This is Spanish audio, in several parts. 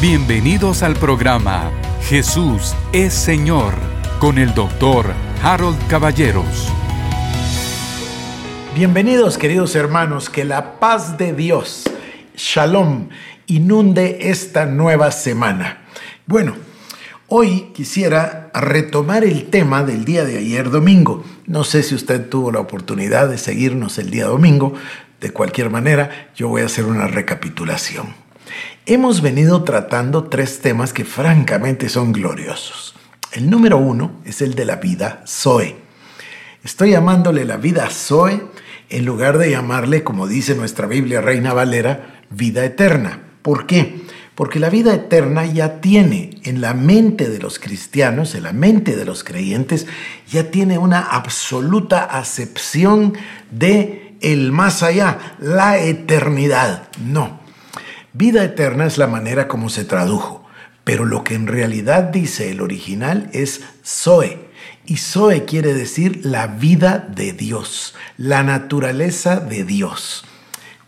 Bienvenidos al programa Jesús es Señor con el doctor Harold Caballeros. Bienvenidos queridos hermanos, que la paz de Dios, Shalom, inunde esta nueva semana. Bueno, hoy quisiera retomar el tema del día de ayer domingo. No sé si usted tuvo la oportunidad de seguirnos el día domingo. De cualquier manera, yo voy a hacer una recapitulación. Hemos venido tratando tres temas que francamente son gloriosos. El número uno es el de la vida Zoe. Estoy llamándole la vida Zoe en lugar de llamarle, como dice nuestra Biblia Reina Valera, vida eterna. ¿Por qué? Porque la vida eterna ya tiene en la mente de los cristianos, en la mente de los creyentes, ya tiene una absoluta acepción de el más allá, la eternidad. No. Vida eterna es la manera como se tradujo, pero lo que en realidad dice el original es Zoe. Y Zoe quiere decir la vida de Dios, la naturaleza de Dios.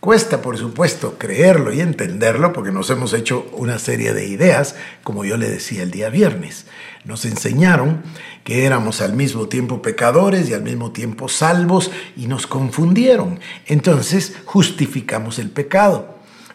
Cuesta, por supuesto, creerlo y entenderlo porque nos hemos hecho una serie de ideas, como yo le decía el día viernes. Nos enseñaron que éramos al mismo tiempo pecadores y al mismo tiempo salvos y nos confundieron. Entonces justificamos el pecado.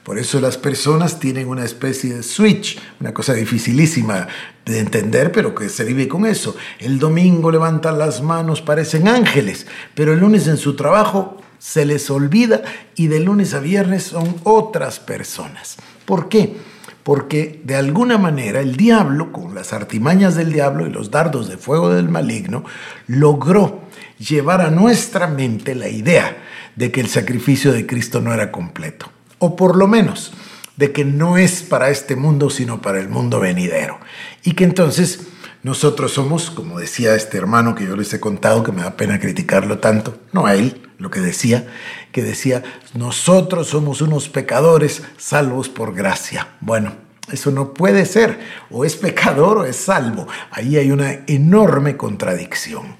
Por eso las personas tienen una especie de switch, una cosa dificilísima de entender, pero que se vive con eso. El domingo levantan las manos, parecen ángeles, pero el lunes en su trabajo se les olvida y de lunes a viernes son otras personas. ¿Por qué? Porque de alguna manera el diablo, con las artimañas del diablo y los dardos de fuego del maligno, logró llevar a nuestra mente la idea de que el sacrificio de Cristo no era completo o por lo menos de que no es para este mundo, sino para el mundo venidero. Y que entonces nosotros somos, como decía este hermano que yo les he contado, que me da pena criticarlo tanto, no a él, lo que decía, que decía, nosotros somos unos pecadores salvos por gracia. Bueno, eso no puede ser, o es pecador o es salvo. Ahí hay una enorme contradicción.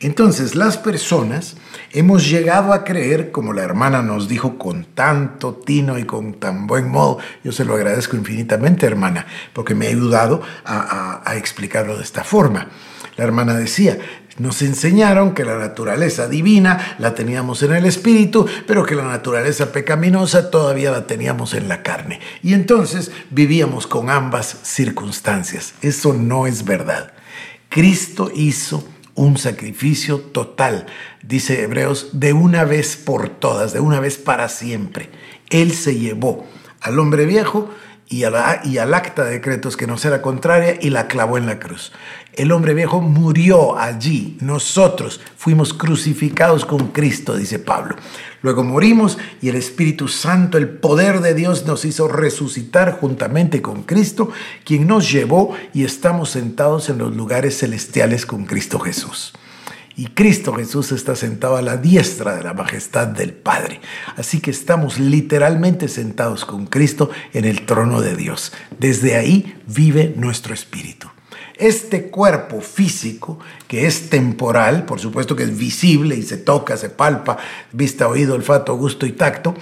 Entonces las personas hemos llegado a creer, como la hermana nos dijo con tanto tino y con tan buen modo, yo se lo agradezco infinitamente hermana, porque me ha ayudado a, explicarlo de esta forma. La hermana decía, nos enseñaron que la naturaleza divina la teníamos en el espíritu, pero que la naturaleza pecaminosa todavía la teníamos en la carne. Y entonces vivíamos con ambas circunstancias. Eso no es verdad. Cristo hizo un sacrificio total, dice Hebreos, de una vez por todas, de una vez para siempre. Él se llevó al hombre viejo y, al acta de decretos que nos era contraria y la clavó en la cruz. El hombre viejo murió allí. Nosotros fuimos crucificados con Cristo, dice Pablo. Luego morimos y el Espíritu Santo, el poder de Dios, nos hizo resucitar juntamente con Cristo, quien nos llevó y estamos sentados en los lugares celestiales con Cristo Jesús. Y Cristo Jesús está sentado a la diestra de la majestad del Padre. Así que estamos literalmente sentados con Cristo en el trono de Dios. Desde ahí vive nuestro espíritu. Este cuerpo físico, que es temporal, por supuesto que es visible y se toca, se palpa, vista, oído, olfato, gusto y tacto,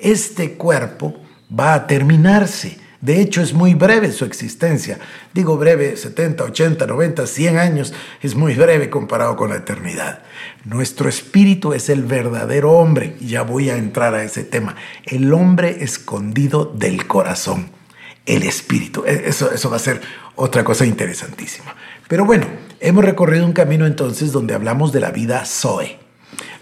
este cuerpo va a terminarse. De hecho, es muy breve su existencia. Digo breve, 70, 80, 90, 100 años, es muy breve comparado con la eternidad. Nuestro espíritu es el verdadero hombre, ya voy a entrar a ese tema, el hombre escondido del corazón el espíritu. E, eso, va a ser otra cosa interesantísima. Pero bueno, hemos recorrido un camino entonces donde hablamos de la vida Zoe.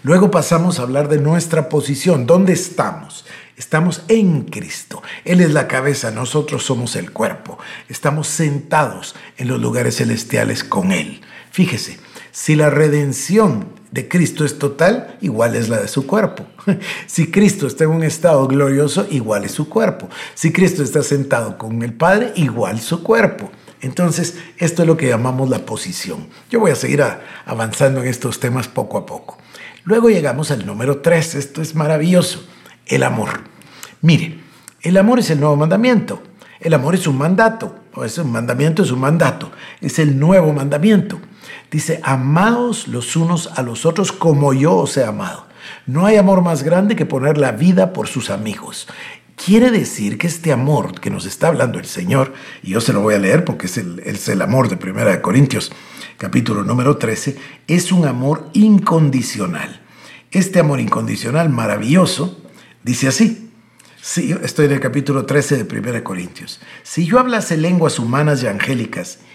Luego pasamos a hablar de nuestra posición. ¿Dónde estamos? Estamos en Cristo. Él es la cabeza, nosotros somos el cuerpo. Estamos sentados en los lugares celestiales con Él. Fíjese, si la redención de Cristo es total, igual es la de su cuerpo. Si Cristo está en un estado glorioso, igual es su cuerpo. Si Cristo está sentado con el Padre, igual su cuerpo. Entonces, esto es lo que llamamos la posición. Yo voy a seguir avanzando en estos temas poco a poco. Luego llegamos al número 3, esto es maravilloso, el amor. Mire, el amor es el nuevo mandamiento. El amor es un mandato, o es un mandamiento, es un mandato, es el nuevo mandamiento. Dice, amados los unos a los otros como yo os he amado. No hay amor más grande que poner la vida por sus amigos. Quiere decir que este amor que nos está hablando el Señor, y yo se lo voy a leer porque es el, es el amor de Primera de Corintios, capítulo número 13, es un amor incondicional. Este amor incondicional maravilloso dice así, Sí, estoy en el capítulo 13 de 1 Corintios. Si yo hablase lenguas humanas y angélicas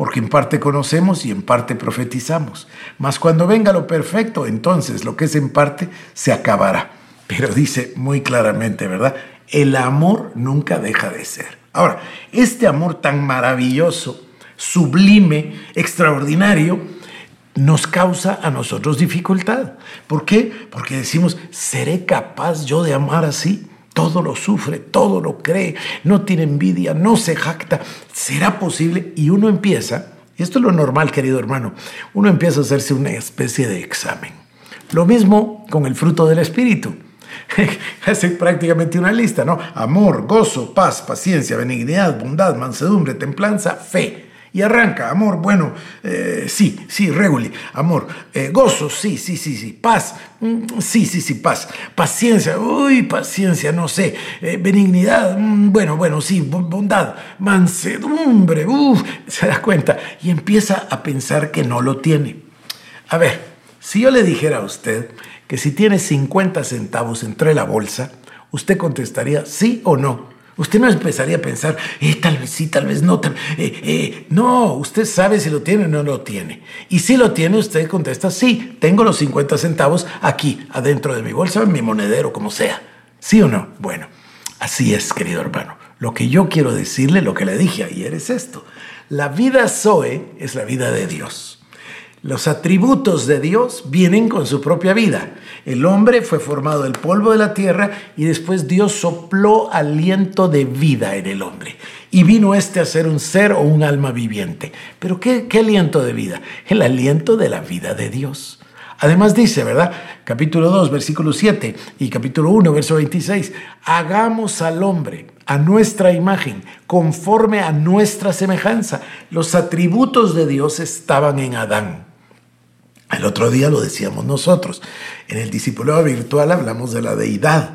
porque en parte conocemos y en parte profetizamos. Mas cuando venga lo perfecto, entonces lo que es en parte se acabará. Pero dice muy claramente, ¿verdad? El amor nunca deja de ser. Ahora, este amor tan maravilloso, sublime, extraordinario, nos causa a nosotros dificultad. ¿Por qué? Porque decimos, ¿seré capaz yo de amar así? Todo lo sufre, todo lo cree, no tiene envidia, no se jacta. ¿Será posible? Y uno empieza, y esto es lo normal, querido hermano, uno empieza a hacerse una especie de examen. Lo mismo con el fruto del Espíritu. Hace prácticamente una lista, ¿no? Amor, gozo, paz, paciencia, benignidad, bondad, mansedumbre, templanza, fe. Y arranca, amor, bueno, eh, sí, sí, reguli, amor, eh, gozo, sí, sí, sí, sí, paz, mm, sí, sí, sí, paz, paciencia, uy, paciencia, no sé, eh, benignidad, mm, bueno, bueno, sí, bondad, mansedumbre, uff, se da cuenta y empieza a pensar que no lo tiene. A ver, si yo le dijera a usted que si tiene 50 centavos entre la bolsa, usted contestaría sí o no. Usted no empezaría a pensar, eh, tal vez sí, tal vez no. Tal, eh, eh, no, usted sabe si lo tiene o no lo tiene. Y si lo tiene, usted contesta, sí, tengo los 50 centavos aquí, adentro de mi bolsa, en mi monedero, como sea. ¿Sí o no? Bueno, así es, querido hermano. Lo que yo quiero decirle, lo que le dije ayer es esto. La vida Zoe es la vida de Dios. Los atributos de Dios vienen con su propia vida. El hombre fue formado del polvo de la tierra y después Dios sopló aliento de vida en el hombre. Y vino este a ser un ser o un alma viviente. Pero ¿qué, qué aliento de vida? El aliento de la vida de Dios. Además dice, ¿verdad? Capítulo 2, versículo 7 y capítulo 1, verso 26. Hagamos al hombre a nuestra imagen, conforme a nuestra semejanza. Los atributos de Dios estaban en Adán. El otro día lo decíamos nosotros. En el discipulado virtual hablamos de la deidad.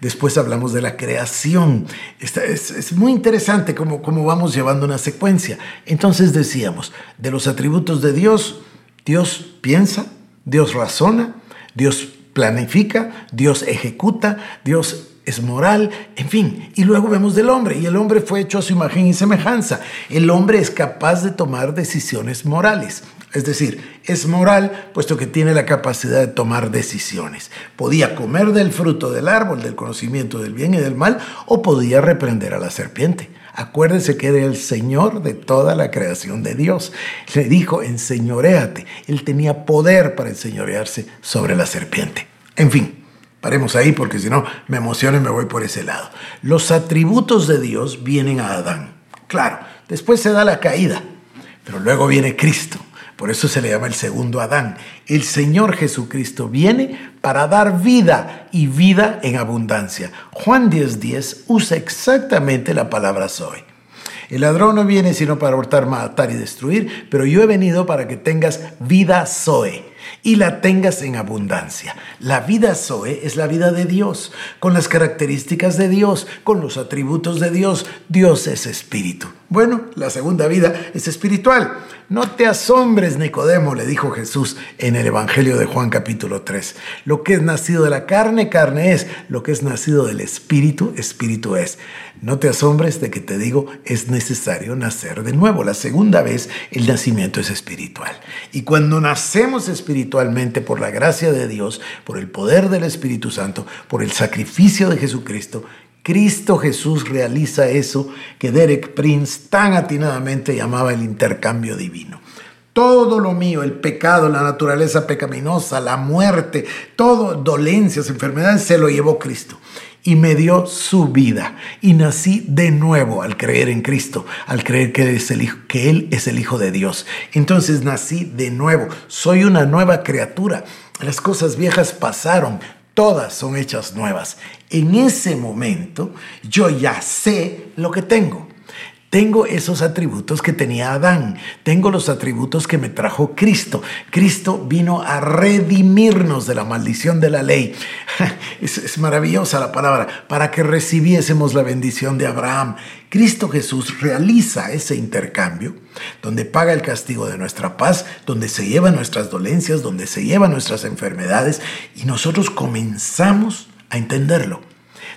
Después hablamos de la creación. Es, es, muy interesante cómo, cómo vamos llevando una secuencia. Entonces decíamos, de los atributos de Dios, Dios piensa, Dios razona, Dios planifica, Dios ejecuta, Dios es moral, en fin. Y luego vemos del hombre, y el hombre fue hecho a su imagen y semejanza. El hombre es capaz de tomar decisiones morales. Es decir, es moral puesto que tiene la capacidad de tomar decisiones. Podía comer del fruto del árbol del conocimiento del bien y del mal o podía reprender a la serpiente. Acuérdense que era el Señor de toda la creación de Dios. Le dijo, enseñoreate. Él tenía poder para enseñorearse sobre la serpiente. En fin, paremos ahí porque si no me emociono y me voy por ese lado. Los atributos de Dios vienen a Adán. Claro, después se da la caída, pero luego viene Cristo por eso se le llama el segundo Adán. El Señor Jesucristo viene para dar vida y vida en abundancia. Juan 10:10 usa exactamente la palabra soy. El ladrón no viene sino para hurtar, matar y destruir, pero yo he venido para que tengas vida Zoe y la tengas en abundancia. La vida Zoe es la vida de Dios, con las características de Dios, con los atributos de Dios. Dios es espíritu. Bueno, la segunda vida es espiritual. No te asombres, Nicodemo, le dijo Jesús en el Evangelio de Juan capítulo 3. Lo que es nacido de la carne, carne es. Lo que es nacido del Espíritu, Espíritu es. No te asombres de que te digo, es necesario nacer de nuevo. La segunda vez, el nacimiento es espiritual. Y cuando nacemos espiritualmente por la gracia de Dios, por el poder del Espíritu Santo, por el sacrificio de Jesucristo, Cristo Jesús realiza eso que Derek Prince tan atinadamente llamaba el intercambio divino. Todo lo mío, el pecado, la naturaleza pecaminosa, la muerte, todo, dolencias, enfermedades, se lo llevó Cristo y me dio su vida. Y nací de nuevo al creer en Cristo, al creer que, que Él es el Hijo de Dios. Entonces nací de nuevo, soy una nueva criatura. Las cosas viejas pasaron, todas son hechas nuevas. En ese momento yo ya sé lo que tengo. Tengo esos atributos que tenía Adán. Tengo los atributos que me trajo Cristo. Cristo vino a redimirnos de la maldición de la ley. Es, maravillosa la palabra. Para que recibiésemos la bendición de Abraham. Cristo Jesús realiza ese intercambio donde paga el castigo de nuestra paz, donde se llevan nuestras dolencias, donde se llevan nuestras enfermedades y nosotros comenzamos a entenderlo.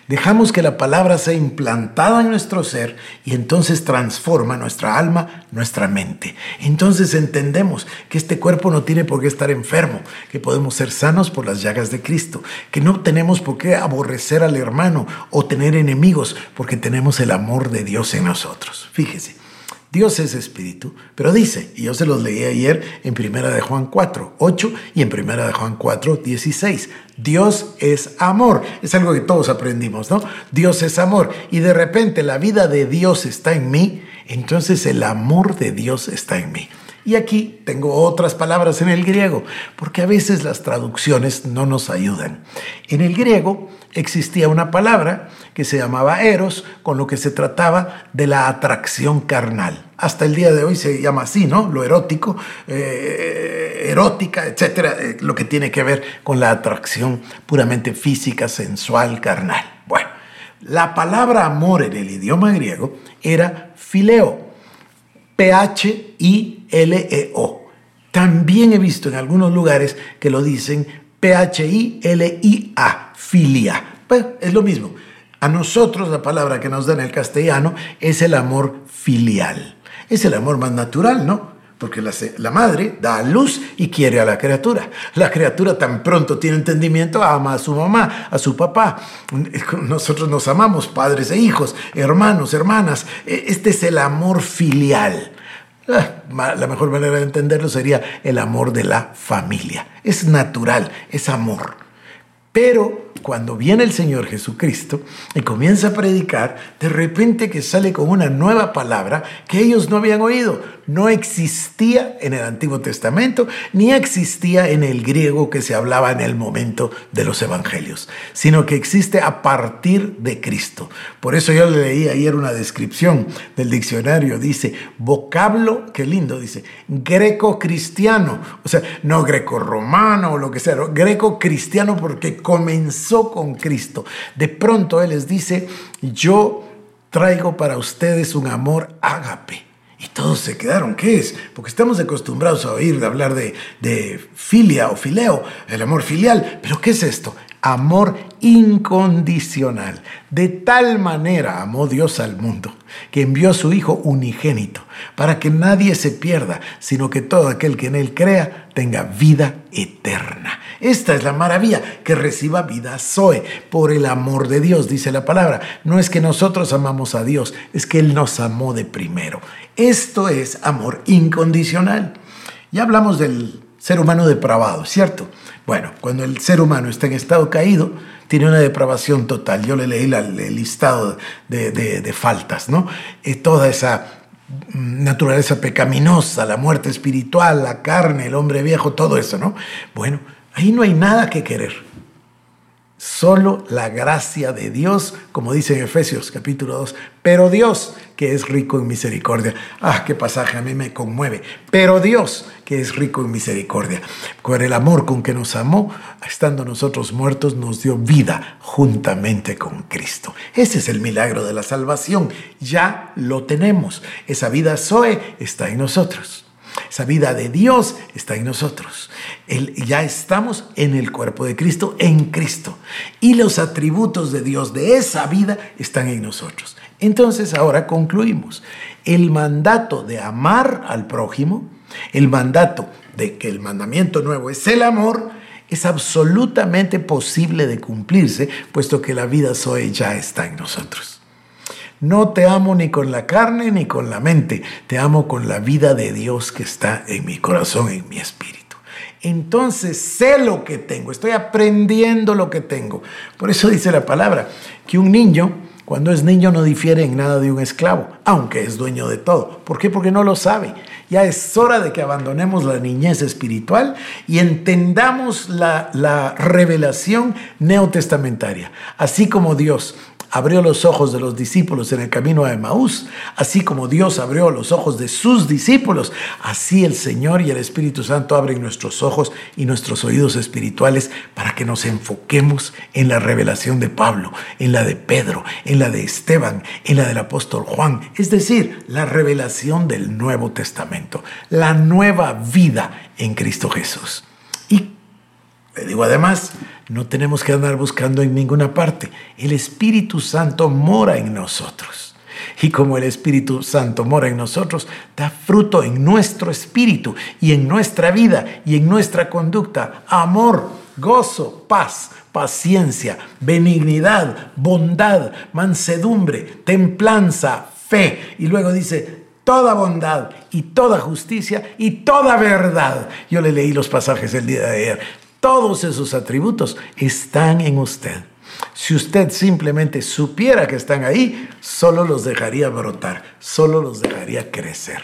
Dejamos que la palabra sea implantada en nuestro ser y entonces transforma nuestra alma, nuestra mente. Entonces entendemos que este cuerpo no tiene por qué estar enfermo, que podemos ser sanos por las llagas de Cristo, que no tenemos por qué aborrecer al hermano o tener enemigos porque tenemos el amor de Dios en nosotros. Fíjese. Dios es espíritu, pero dice, y yo se los leí ayer en Primera de Juan 4, 8 y en Primera de Juan 4, 16. Dios es amor. Es algo que todos aprendimos, ¿no? Dios es amor. Y de repente la vida de Dios está en mí, entonces el amor de Dios está en mí. Y aquí tengo otras palabras en el griego, porque a veces las traducciones no nos ayudan. En el griego existía una palabra que se llamaba eros, con lo que se trataba de la atracción carnal. Hasta el día de hoy se llama así, ¿no? Lo erótico, eh, erótica, etcétera, eh, lo que tiene que ver con la atracción puramente física, sensual, carnal. Bueno, la palabra amor en el idioma griego era fileo, P-H-I-L-E-O. También he visto en algunos lugares que lo dicen P-H-I-L-I-A, filia. Pues es lo mismo. A nosotros la palabra que nos da en el castellano es el amor filial. Es el amor más natural, ¿no? Porque la, madre da a luz y quiere a la criatura. La criatura tan pronto tiene entendimiento, ama a su mamá, a su papá. Nosotros nos amamos, padres e hijos, hermanos, hermanas. E, este es el amor filial. La mejor manera de entenderlo sería el amor de la familia. Es natural, es amor. Pero cuando viene el Señor Jesucristo y comienza a predicar, de repente que sale con una nueva palabra que ellos no habían oído. No existía en el Antiguo Testamento ni existía en el griego que se hablaba en el momento de los evangelios, sino que existe a partir de Cristo. Por eso yo le leí ayer una descripción del diccionario. Dice, vocablo, qué lindo, dice, greco-cristiano. O sea, no greco-romano o lo que sea, greco-cristiano porque comenzó con Cristo. De pronto Él les dice, yo traigo para ustedes un amor ágape. Y todos se quedaron, ¿qué es? Porque estamos acostumbrados a oír hablar de, de filia o fileo, el amor filial. Pero ¿qué es esto? Amor incondicional. De tal manera amó Dios al mundo que envió a su Hijo unigénito para que nadie se pierda, sino que todo aquel que en él crea tenga vida eterna. Esta es la maravilla, que reciba vida Zoe por el amor de Dios, dice la palabra. No es que nosotros amamos a Dios, es que Él nos amó de primero. Esto es amor incondicional. Ya hablamos del ser humano depravado, ¿cierto? Bueno, cuando el ser humano está en estado caído, tiene una depravación total. Yo le leí el listado de, faltas, ¿no? Y toda esa naturaleza pecaminosa, la muerte espiritual, la carne, el hombre viejo, todo eso, ¿no? Bueno, ahí no hay nada que querer. Solo la gracia de Dios, como dice en Efesios capítulo 2, pero Dios que es rico en misericordia. Ah, qué pasaje a mí me conmueve. Pero Dios que es rico en misericordia, por el amor con que nos amó, estando nosotros muertos, nos dio vida juntamente con Cristo. Ese es el milagro de la salvación. Ya lo tenemos. Esa vida Zoe está en nosotros. Esa vida de Dios está en nosotros. Ya estamos en el cuerpo de Cristo, en Cristo. Y los atributos de Dios de esa vida están en nosotros. Entonces ahora concluimos. El mandato de amar al prójimo, el mandato de que el mandamiento nuevo es el amor, es absolutamente posible de cumplirse, puesto que la vida Zoe ya está en nosotros. No te amo ni con la carne ni con la mente, te amo con la vida de Dios que está en mi corazón, en mi espíritu. Entonces sé lo que tengo, estoy aprendiendo lo que tengo. Por eso dice la palabra que un niño, cuando es niño, no difiere en nada de un esclavo, aunque es dueño de todo. ¿Por qué? Porque no lo sabe. Ya es hora de que abandonemos la niñez espiritual y entendamos la, la revelación neotestamentaria. Así como Dios abrió los ojos de los discípulos en el camino a Emaús, así como Dios abrió los ojos de sus discípulos, así el Señor y el Espíritu Santo abren nuestros ojos y nuestros oídos espirituales para que nos enfoquemos en la revelación de Pablo, en la de Pedro, en la de Esteban, en la del apóstol Juan, es decir, la revelación del Nuevo Testamento, la nueva vida en Cristo Jesús. Le digo además, no tenemos que andar buscando en ninguna parte. El Espíritu Santo mora en nosotros. Y como el Espíritu Santo mora en nosotros, da fruto en nuestro espíritu y en nuestra vida y en nuestra conducta. Amor, gozo, paz, paciencia, benignidad, bondad, mansedumbre, templanza, fe. Y luego dice, toda bondad y toda justicia y toda verdad. Yo le leí los pasajes el día de ayer. Todos esos atributos están en usted. Si usted simplemente supiera que están ahí, solo los dejaría brotar, solo los dejaría crecer.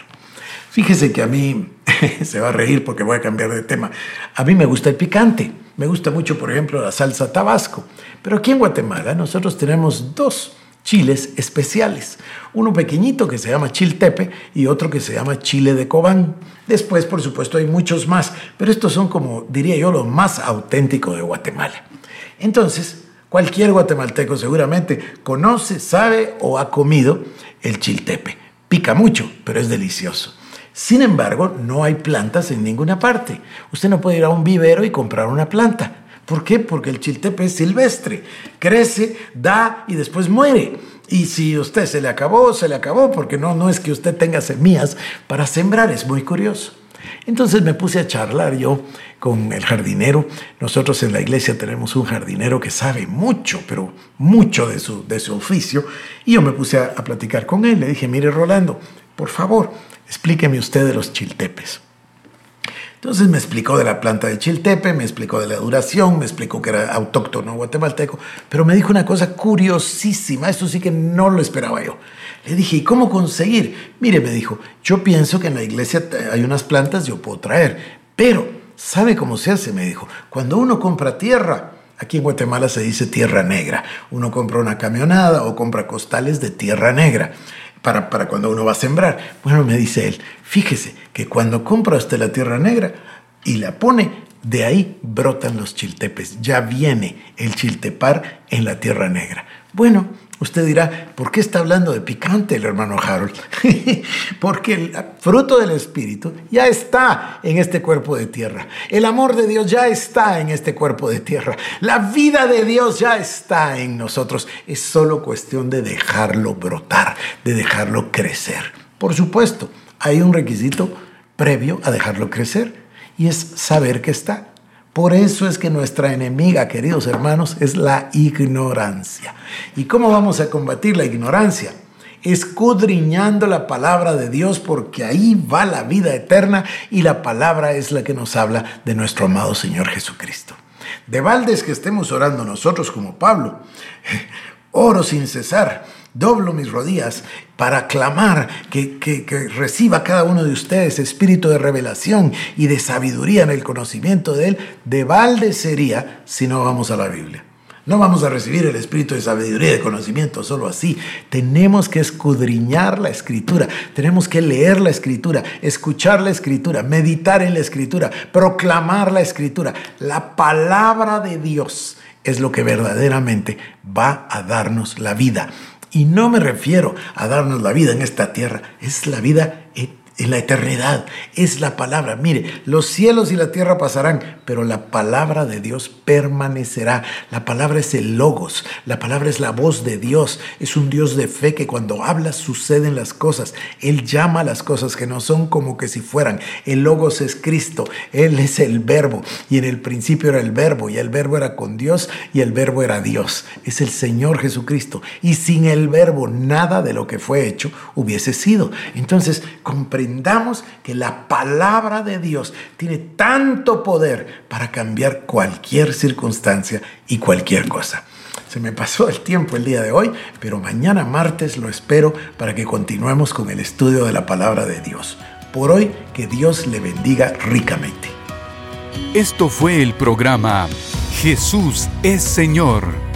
Fíjese que a mí, se va a reír porque voy a cambiar de tema, a mí me gusta el picante. Me gusta mucho, por ejemplo, la salsa tabasco. Pero aquí en Guatemala nosotros tenemos dos chiles especiales. Uno pequeñito que se llama chiltepe y otro que se llama chile de Cobán. Después, por supuesto, hay muchos más, pero estos son como, diría yo, lo más auténtico de Guatemala. Entonces, cualquier guatemalteco seguramente conoce, sabe o ha comido el chiltepe. Pica mucho, pero es delicioso. Sin embargo, no hay plantas en ninguna parte. Usted no puede ir a un vivero y comprar una planta. ¿Por qué? Porque el chiltepe es silvestre, crece, da y después muere. Y si usted se le acabó, se le acabó, porque no, no es que usted tenga semillas para sembrar, es muy curioso. Entonces me puse a charlar yo con el jardinero. Nosotros en la iglesia tenemos un jardinero que sabe mucho, pero mucho de su, de su oficio. Y yo me puse a, a platicar con él. Le dije, mire Rolando, por favor, explíqueme usted de los chiltepes. Entonces me explicó de la planta de Chiltepe, me explicó de la duración, me explicó que era autóctono guatemalteco, pero me dijo una cosa curiosísima, esto sí que no lo esperaba yo. Le dije, ¿y cómo conseguir? Mire, me dijo, yo pienso que en la iglesia hay unas plantas, yo puedo traer, pero ¿sabe cómo se hace? Me dijo, cuando uno compra tierra, Aquí en Guatemala se dice tierra negra. Uno compra una camionada o compra costales de tierra negra para, para cuando uno va a sembrar. Bueno, me dice él, fíjese que cuando compra usted la tierra negra y la pone, de ahí brotan los chiltepes. Ya viene el chiltepar en la tierra negra. Bueno, Usted dirá, ¿por qué está hablando de picante el hermano Harold? Porque el fruto del Espíritu ya está en este cuerpo de tierra. El amor de Dios ya está en este cuerpo de tierra. La vida de Dios ya está en nosotros. Es solo cuestión de dejarlo brotar, de dejarlo crecer. Por supuesto, hay un requisito previo a dejarlo crecer y es saber que está. Por eso es que nuestra enemiga, queridos hermanos, es la ignorancia. ¿Y cómo vamos a combatir la ignorancia? Escudriñando la palabra de Dios porque ahí va la vida eterna y la palabra es la que nos habla de nuestro amado Señor Jesucristo. De baldes que estemos orando nosotros como Pablo, oro sin cesar doblo mis rodillas para clamar que, que, reciba cada uno de ustedes espíritu de revelación y de sabiduría en el conocimiento de Él, de balde sería si no vamos a la Biblia. No vamos a recibir el espíritu de sabiduría y de conocimiento solo así. Tenemos que escudriñar la escritura, tenemos que leer la escritura, escuchar la escritura, meditar en la escritura, proclamar la escritura. La palabra de Dios es lo que verdaderamente va a darnos la vida. Y no me refiero a darnos la vida en esta tierra, es la vida en la eternidad. Es la palabra. Mire, los cielos y la tierra pasarán, pero la palabra de Dios permanecerá. La palabra es el logos, la palabra es la voz de Dios. Es un Dios de fe que cuando habla suceden las cosas. Él llama las cosas que no son como que si fueran. El logos es Cristo, Él es el verbo y en el principio era el verbo y el verbo era con Dios y el verbo era Dios. Es el Señor Jesucristo. Y sin el verbo nada de lo que fue hecho hubiese sido. Entonces, comprendemos entendamos que la palabra de Dios tiene tanto poder para cambiar cualquier circunstancia y cualquier cosa. Se me pasó el tiempo el día de hoy, pero mañana martes lo espero para que continuemos con el estudio de la palabra de Dios. Por hoy, que Dios le bendiga ricamente. Esto fue el programa Jesús es Señor